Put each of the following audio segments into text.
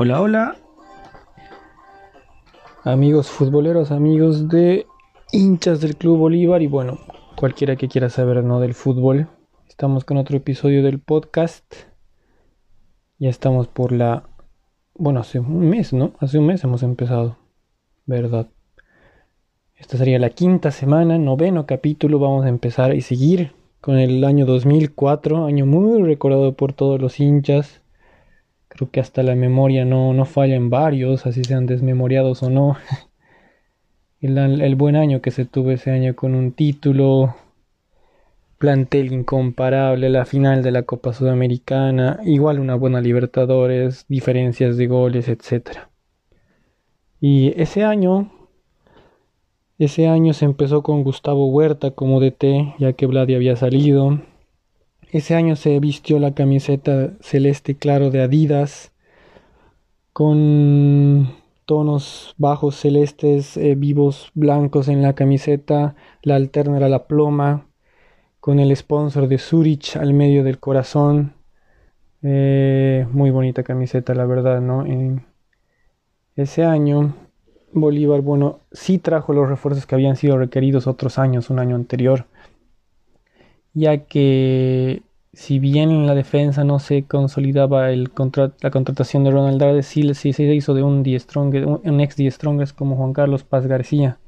Hola, hola. Amigos futboleros, amigos de hinchas del Club Bolívar y bueno, cualquiera que quiera saber no del fútbol. Estamos con otro episodio del podcast. Ya estamos por la bueno, hace un mes, ¿no? Hace un mes hemos empezado. ¿Verdad? Esta sería la quinta semana, noveno capítulo. Vamos a empezar y seguir con el año 2004, año muy recordado por todos los hinchas. Creo que hasta la memoria no, no falla en varios, así sean desmemoriados o no. El, buen año que se tuvo ese año con un título, plantel incomparable, la final de la Copa Sudamericana, igual una buena Libertadores, diferencias de goles, etc. Y ese año, ese año se empezó con Gustavo Huerta como DT, ya que Vladi había salido. Ese año se vistió la camiseta celeste claro de Adidas, con tonos bajos celestes, eh, vivos blancos en la camiseta, la alterna era la ploma, con el sponsor de Zurich al medio del corazón. Eh, muy bonita camiseta, la verdad, ¿no? Ese año, Bolívar, bueno, sí trajo los refuerzos que habían sido requeridos otros años, un año anterior, ya que si bien en la defensa no se consolidaba el la contratación de Ronald Dardes, sí, se hizo de un, un ex Die Strongest como Juan Carlos Paz García.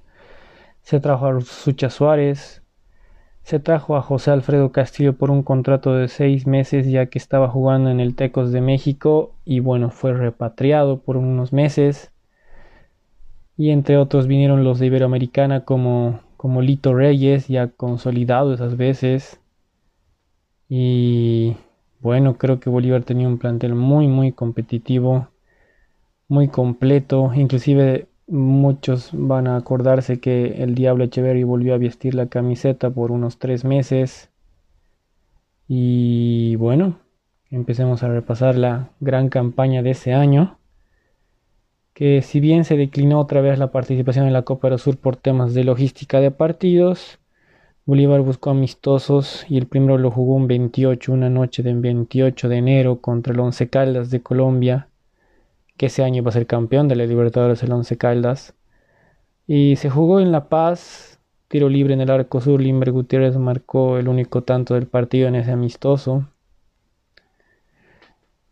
Se trajo a Sucha Suárez, se trajo a José Alfredo Castillo por un contrato de seis meses ya que estaba jugando en el Tecos de México y bueno, fue repatriado por unos meses. Y entre otros vinieron los de Iberoamericana como, como Lito Reyes, ya consolidado esas veces. Y bueno, creo que Bolívar tenía un plantel muy, muy competitivo, muy completo. Inclusive Muchos van a acordarse que el Diablo Echeverry volvió a vestir la camiseta por unos tres meses. Y bueno, empecemos a repasar la gran campaña de ese año. Que si bien se declinó otra vez la participación en la Copa del Sur por temas de logística de partidos, Bolívar buscó amistosos y el primero lo jugó un 28, una noche del 28 de enero contra el Once Caldas de Colombia que ese año iba a ser campeón de la Libertadores el Once Caldas. Y se jugó en La Paz, tiro libre en el arco sur, Limber Gutiérrez marcó el único tanto del partido en ese amistoso.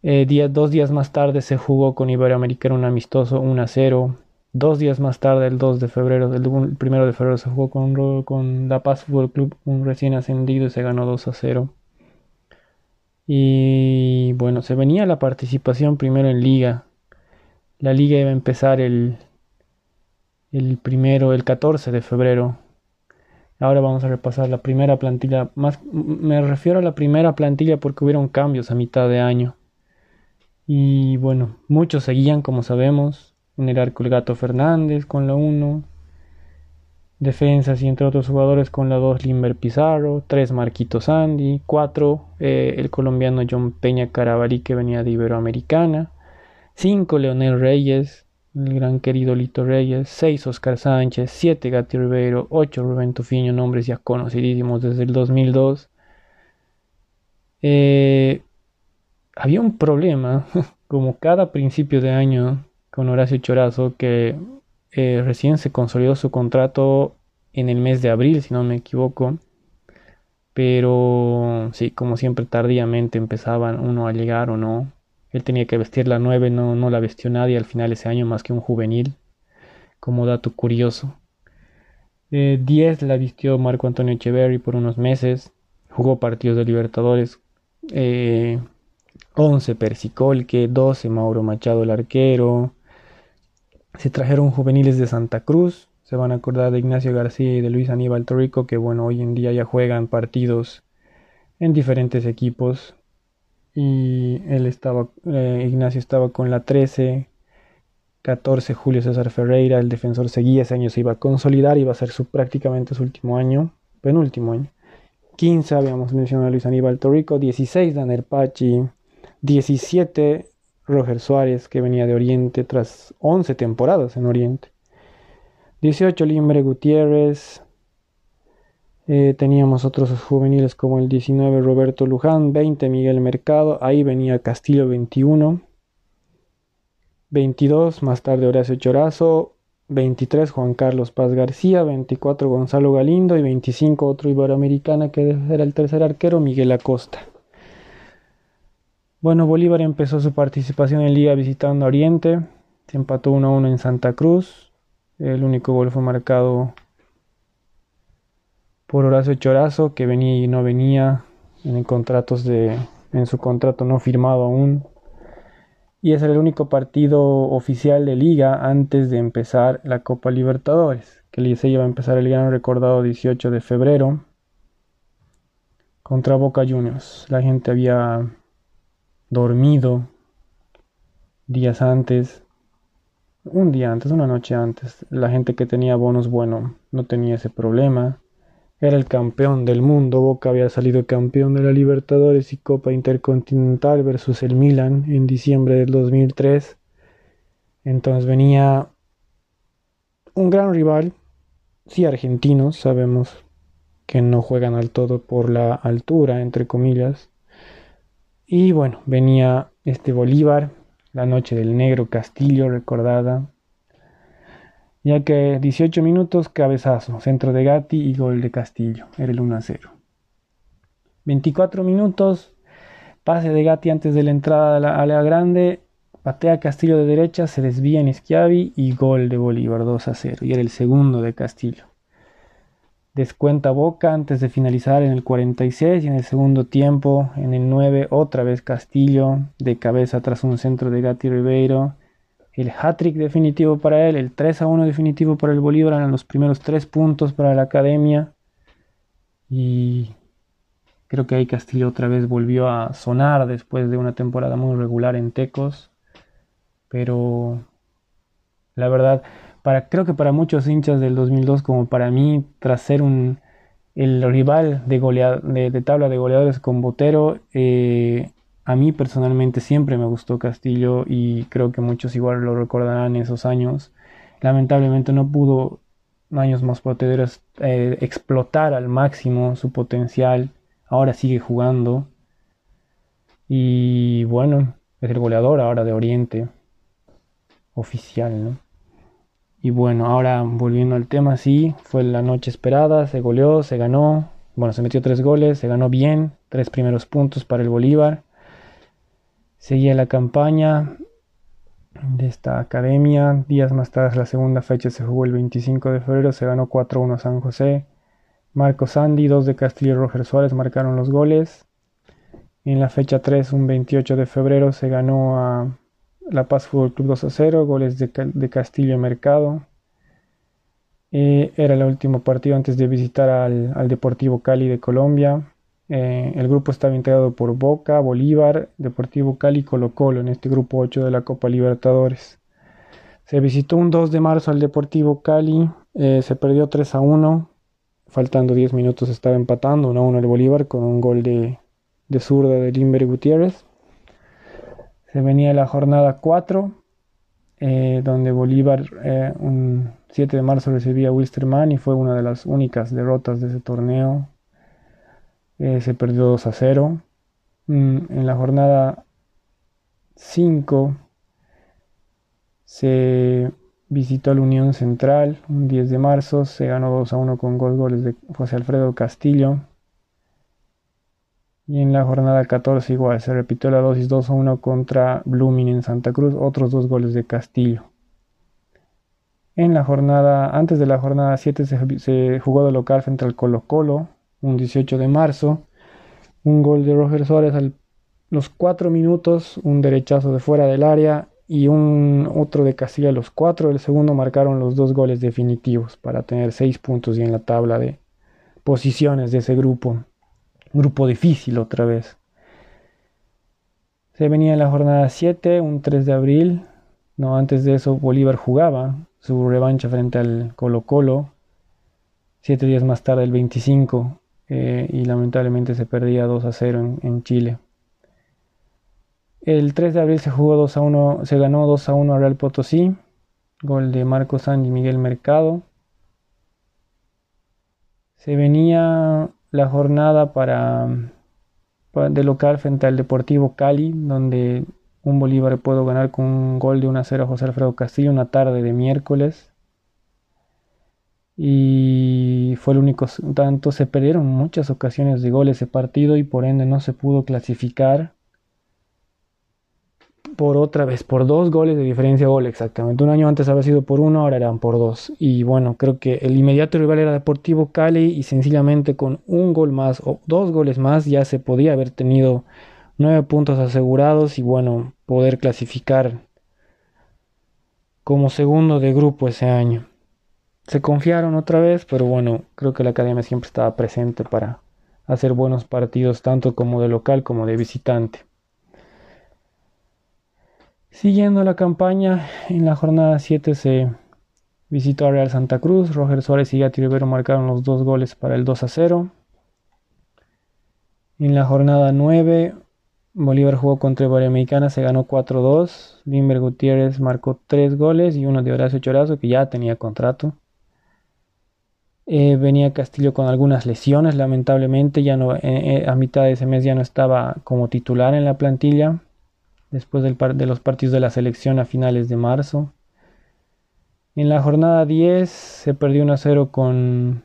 Eh, dos días más tarde se jugó con Iberoamericano un amistoso 1 a 0. Dos días más tarde, el 2 de febrero, el 1 de febrero se jugó con, con La Paz Fútbol Club, un recién ascendido y se ganó 2 a 0. Y bueno, se venía la participación primero en liga, la liga iba a empezar el, el primero, el 14 de febrero. Ahora vamos a repasar la primera plantilla. Más, me refiero a la primera plantilla porque hubieron cambios a mitad de año. Y bueno, muchos seguían, como sabemos. En el arco el Gato Fernández con la 1. Defensas y entre otros jugadores con la 2 Limber Pizarro. 3 Marquito Sandy. 4 eh, el colombiano John Peña Carabalí que venía de Iberoamericana. 5 Leonel Reyes, el gran querido Lito Reyes, 6 Oscar Sánchez, 7 Gatti Ribeiro, 8 Rubén Tufiño, nombres ya conocidísimos desde el 2002. Eh, había un problema, como cada principio de año, con Horacio Chorazo, que eh, recién se consolidó su contrato en el mes de abril, si no me equivoco. Pero sí, como siempre tardíamente empezaban uno a llegar o no. Él tenía que vestir la 9, no, no la vestió nadie al final ese año más que un juvenil, como dato curioso. 10 eh, la vistió Marco Antonio Echeverry por unos meses, jugó partidos de Libertadores, 11 eh, Persicolque, 12 Mauro Machado el arquero, se trajeron juveniles de Santa Cruz, se van a acordar de Ignacio García y de Luis Aníbal Torrico, que bueno, hoy en día ya juegan partidos en diferentes equipos y él estaba, eh, Ignacio estaba con la 13, 14 Julio César Ferreira, el defensor seguía, ese año se iba a consolidar, iba a ser su, prácticamente su último año, penúltimo año. 15 habíamos mencionado a Luis Aníbal Torrico, 16 Daniel Pachi, 17 Roger Suárez que venía de Oriente tras 11 temporadas en Oriente, 18 Limbre Gutiérrez, eh, teníamos otros juveniles como el 19 Roberto Luján, 20 Miguel Mercado, ahí venía Castillo 21. 22, más tarde Horacio Chorazo, 23 Juan Carlos Paz García, 24 Gonzalo Galindo. Y 25 otro iberoamericana que era el tercer arquero Miguel Acosta. Bueno, Bolívar empezó su participación en Liga visitando Oriente, se empató 1-1 en Santa Cruz, el único gol fue marcado por Horacio Chorazo que venía y no venía en contratos de en su contrato no firmado aún y es el único partido oficial de liga antes de empezar la Copa Libertadores, que se iba a empezar el gran recordado 18 de febrero contra Boca Juniors. La gente había dormido días antes, un día antes, una noche antes. La gente que tenía bonos, bueno, no tenía ese problema era el campeón del mundo. Boca había salido campeón de la Libertadores y Copa Intercontinental versus el Milan en diciembre del 2003. Entonces venía un gran rival, sí argentinos, sabemos que no juegan al todo por la altura, entre comillas. Y bueno, venía este Bolívar, la noche del negro Castillo recordada, ya que 18 minutos cabezazo, centro de Gatti y gol de Castillo, era el 1 a 0. 24 minutos, pase de Gatti antes de la entrada a la, grande, patea Castillo de derecha, se desvía en Schiavi y gol de Bolívar 2 a 0, y era el segundo de Castillo. Descuenta Boca antes de finalizar en el 46 y en el segundo tiempo, en el 9, otra vez Castillo, de cabeza tras un centro de Gatti Ribeiro el hat-trick definitivo para él, el 3 a 1 definitivo para el Bolívar, en los primeros tres puntos para la academia. Y creo que ahí Castillo otra vez volvió a sonar después de una temporada muy regular en Tecos. Pero la verdad, creo que para muchos hinchas del 2002, como para mí, tras ser un, el rival de, de, tabla de goleadores con Botero, eh, a mí personalmente siempre me gustó Castillo y creo que muchos igual lo recordarán esos años. Lamentablemente no pudo años más potederos eh, explotar al máximo su potencial. Ahora sigue jugando. Y bueno, es el goleador ahora de Oriente. Oficial, ¿no? Y bueno, ahora volviendo al tema, sí, fue la noche esperada, se goleó, se ganó. Bueno, se metió tres goles, se ganó bien, tres primeros puntos para el Bolívar. Seguía la campaña de esta academia. Días más tarde, la segunda fecha se jugó el 25 de febrero, se ganó 4-1 San José. Marco Sandy, dos de Castillo y Roger Suárez marcaron los goles. En la fecha 3, un 28 de febrero, se ganó a La Paz Fútbol Club 2 0, goles de, Castillo Mercado. Eh, era el último partido antes de visitar al Deportivo Cali de Colombia. Eh, el grupo estaba integrado por Boca, Bolívar, Deportivo Cali y Colo Colo en este grupo 8 de la Copa Libertadores. Se visitó un 2 de marzo al Deportivo Cali, eh, se perdió 3 a 1, faltando 10 minutos estaba empatando 1 a 1 el Bolívar con un gol de, de zurda de Limber Gutiérrez. Se venía la jornada 4, eh, donde Bolívar un 7 de marzo recibía a Wilstermann y fue una de las únicas derrotas de ese torneo eh, se perdió 2 a 0. Mm, en la jornada 5 se visitó la Unión Central un 10 de marzo, se ganó 2 a 1 con dos goles de José Alfredo Castillo. Y en la jornada 14 igual, se repitió la dosis 2 a 1 contra Blooming en Santa Cruz, otros dos goles de Castillo. En la jornada, antes de la jornada 7 se, jugó de local frente al Colo Colo, un 18 de marzo. Un gol de Roger Suárez a los 4 minutos, un derechazo de fuera del área y un otro de Castilla a los 4. El segundo marcaron los dos goles definitivos para tener 6 puntos y en la tabla de posiciones de ese grupo. Grupo difícil otra vez. Se venía en la jornada 7, un 3 de abril. No, antes de eso Bolívar jugaba su revancha frente al Colo Colo. Siete días más tarde, el 25, eh, y lamentablemente se perdía 2 a 0 en, Chile. El 3 de abril se jugó 2 a 1, se ganó 2 a 1 a Real Potosí, gol de Marco San y Miguel Mercado. Se venía la jornada para, de local frente al Deportivo Cali, donde un Bolívar pudo ganar con un gol de 1 a 0 a José Alfredo Castillo una tarde de miércoles. Y fue el único tanto. Se perdieron muchas ocasiones de gol ese partido y por ende no se pudo clasificar por otra vez, por dos goles de diferencia gol exactamente. Un año antes había sido por uno, ahora eran por dos. Y bueno, creo que el inmediato rival era Deportivo Cali y sencillamente con un gol más o dos goles más ya se podía haber tenido nueve puntos asegurados y bueno, poder clasificar como segundo de grupo ese año. Se confiaron otra vez, pero bueno, creo que la academia siempre estaba presente para hacer buenos partidos tanto como de local como de visitante. Siguiendo la campaña, en la jornada 7 se visitó a Real Santa Cruz. Roger Suárez y Gatti Rivero marcaron los dos goles para el 2 a 0. En la jornada 9, Bolívar jugó contra Americana, se ganó 4-2. Limber Gutiérrez marcó 3 goles y uno de Horacio Chorazo, que ya tenía contrato. Eh, venía Castillo con algunas lesiones, lamentablemente, ya no, eh, eh, a mitad de ese mes ya no estaba como titular en la plantilla después de los partidos de la selección a finales de marzo. En la jornada 10 se perdió 1 0 con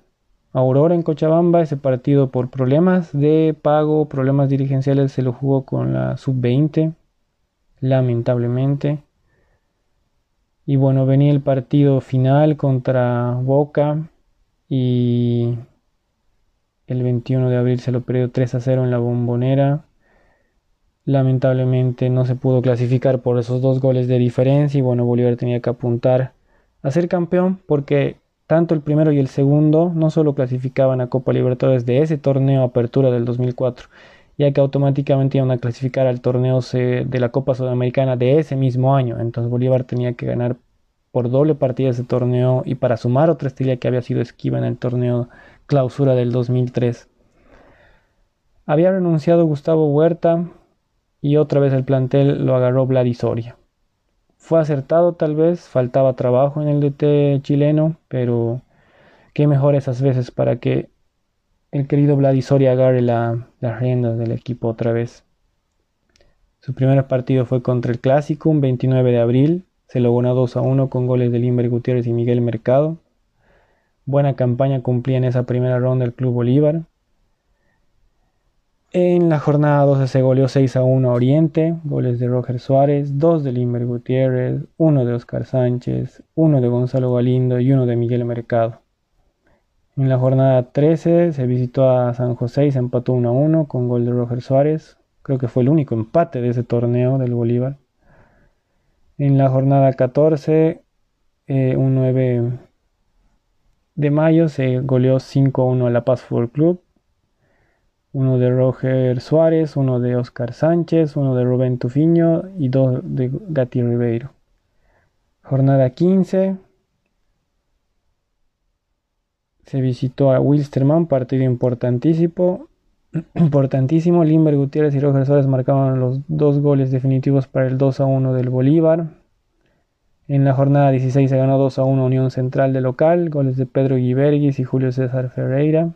Aurora en Cochabamba. Ese partido por problemas de pago, problemas dirigenciales, se lo jugó con la sub-20, lamentablemente. Y bueno, venía el partido final contra Boca y el 21 de abril se lo perdió 3 a 0 en la bombonera. Lamentablemente no se pudo clasificar por esos dos goles de diferencia y bueno, Bolívar tenía que apuntar a ser campeón porque tanto el primero y el segundo no solo clasificaban a Copa Libertadores de ese torneo Apertura del 2004, ya que automáticamente iban a clasificar al torneo de la Copa Sudamericana de ese mismo año. Entonces Bolívar tenía que ganar por doble partida ese torneo y para sumar otra estrella que había sido esquiva en el torneo clausura del 2003. Había renunciado Gustavo Huerta, y otra vez el plantel lo agarró Vladisoria. Fue acertado tal vez, faltaba trabajo en el DT chileno, pero qué mejor esas veces para que el querido Vladisoria agarre las riendas del equipo otra vez. Su primer partido fue contra el Clásico, un 29 de abril. Se lo ganó 2 a 1 con goles de Limber Gutiérrez y Miguel Mercado. Buena campaña cumplía en esa primera ronda el Club Bolívar. En la jornada 12 se goleó 6 a 1 a Oriente, goles de Roger Suárez, 2 de Limber Gutiérrez, 1 de Oscar Sánchez, 1 de Gonzalo Galindo y 1 de Miguel Mercado. En la jornada 13 se visitó a San José y se empató 1 a 1 con gol de Roger Suárez. Creo que fue el único empate de ese torneo del Bolívar. En la jornada 14, eh, un 9 de mayo, se goleó 5 a 1 a La Paz Fútbol Club uno de Roger Suárez, uno de Oscar Sánchez, uno de Rubén Tufiño y dos de Gatti Ribeiro. Jornada 15. Se visitó a Wilstermann, partido importantísimo. Importantísimo, Limber Gutiérrez y Roger Suárez marcaban los dos goles definitivos para el 2 a 1 del Bolívar. En la jornada 16 se ganó 2 a 1 Unión Central de local, goles de Pedro Guiberguis y Julio César Ferreira.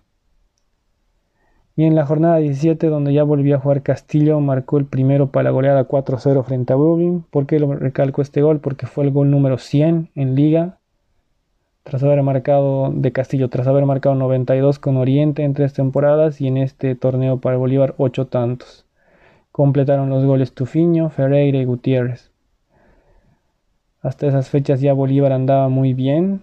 Y en la jornada 17, donde ya volvió a jugar Castillo, marcó el primero para la goleada 4-0 frente a Brooklyn. ¿Por qué lo recalco este gol? Porque fue el gol número 100 en liga. Tras haber marcado de Castillo, tras haber marcado 92 con Oriente en tres temporadas y en este torneo para Bolívar 8 tantos. Completaron los goles Tufiño, Ferreira y Gutiérrez. Hasta esas fechas ya Bolívar andaba muy bien.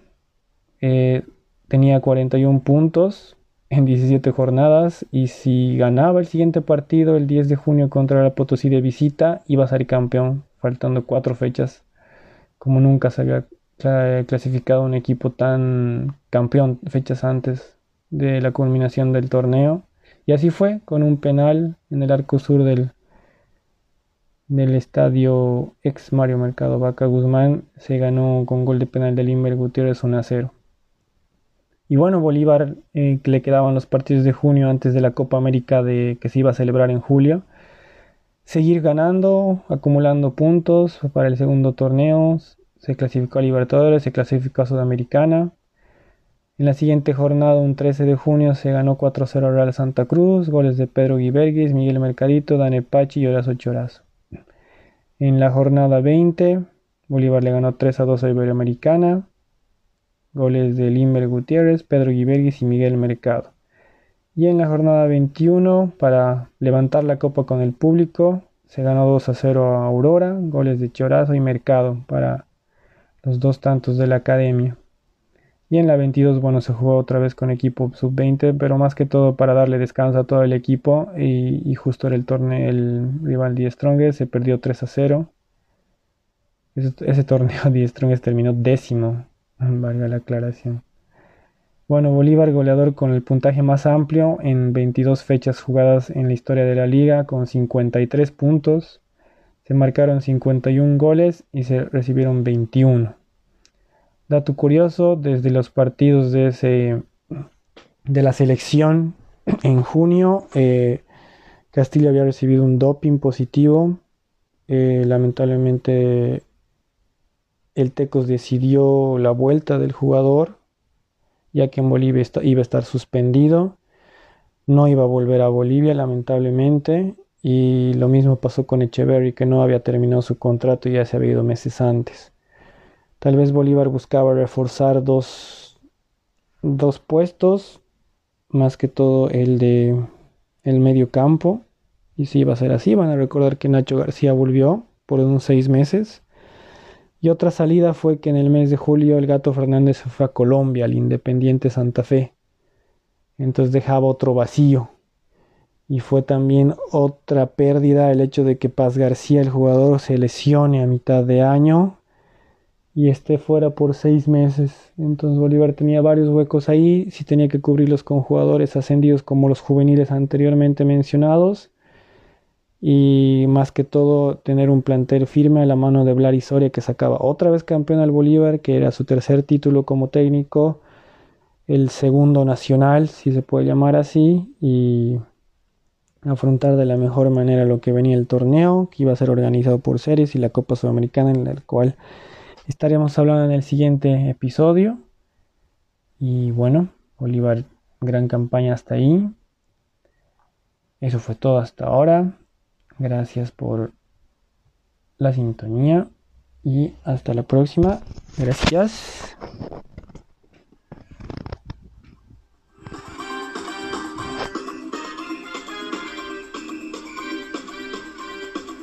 Eh, tenía 41 puntos, en 17 jornadas y si ganaba el siguiente partido el 10 de junio contra la Potosí de visita iba a ser campeón, faltando cuatro fechas, como nunca se había clasificado un equipo tan campeón fechas antes de la culminación del torneo. Y así fue, con un penal en el arco sur del, del estadio ex Mario Mercado Vaca Guzmán, se ganó con gol de penal de Limber Gutiérrez 1 a 0. Y bueno, Bolívar eh, le quedaban los partidos de junio antes de la Copa América de, que se iba a celebrar en julio. Seguir ganando, acumulando puntos para el segundo torneo. Se clasificó a Libertadores, se clasificó a Sudamericana. En la siguiente jornada, un 13 de junio, se ganó 4-0 Real Santa Cruz, goles de Pedro Guiberguis, Miguel Mercadito, Dane Pachi y Horacio Chorazo. En la jornada 20, Bolívar le ganó 3 a 2 a Iberoamericana. Goles de Limber Gutiérrez, Pedro Guiberguis y Miguel Mercado. Y en la jornada 21, para levantar la copa con el público, se ganó 2 a 0 a Aurora, goles de Chorazo y Mercado para los dos tantos de la academia. Y en la 22, bueno, se jugó otra vez con equipo sub-20, pero más que todo para darle descanso a todo el equipo. Y, justo era el torneo, el rival 10 Strongest, se perdió 3 a 0. Ese, torneo 10 Strongest terminó décimo, valga la aclaración. Bueno, Bolívar goleador con el puntaje más amplio en 22 fechas jugadas en la historia de la liga, con 53 puntos. Se marcaron 51 goles y se recibieron 21. Dato curioso, desde los partidos de, ese, de la selección en junio, eh, Castillo había recibido un doping positivo. Eh, lamentablemente el Tecos decidió la vuelta del jugador, ya que en Bolivia iba a estar suspendido. No iba a volver a Bolivia, lamentablemente. Y lo mismo pasó con Echeverry, que no había terminado su contrato y ya se había ido meses antes. Tal vez Bolívar buscaba reforzar dos, dos puestos, más que todo el de el medio campo. Y si iba a ser así, van a recordar que Nacho García volvió por unos seis meses. Y otra salida fue que en el mes de julio el gato Fernández fue a Colombia, al Independiente Santa Fe. Entonces dejaba otro vacío. Y fue también otra pérdida el hecho de que Paz García, el jugador, se lesione a mitad de año y esté fuera por seis meses. Entonces Bolívar tenía varios huecos ahí, si tenía que cubrirlos con jugadores ascendidos como los juveniles anteriormente mencionados y más que todo tener un plantel firme a la mano de Blar Soria que sacaba otra vez campeón al Bolívar, que era su tercer título como técnico, el segundo nacional, si se puede llamar así, y afrontar de la mejor manera lo que venía el torneo, que iba a ser organizado por Series y la Copa Sudamericana, en la cual Estaremos hablando en el siguiente episodio. Y bueno, Bolívar, gran campaña hasta ahí. Eso fue todo hasta ahora. Gracias por la sintonía y hasta la próxima. Gracias.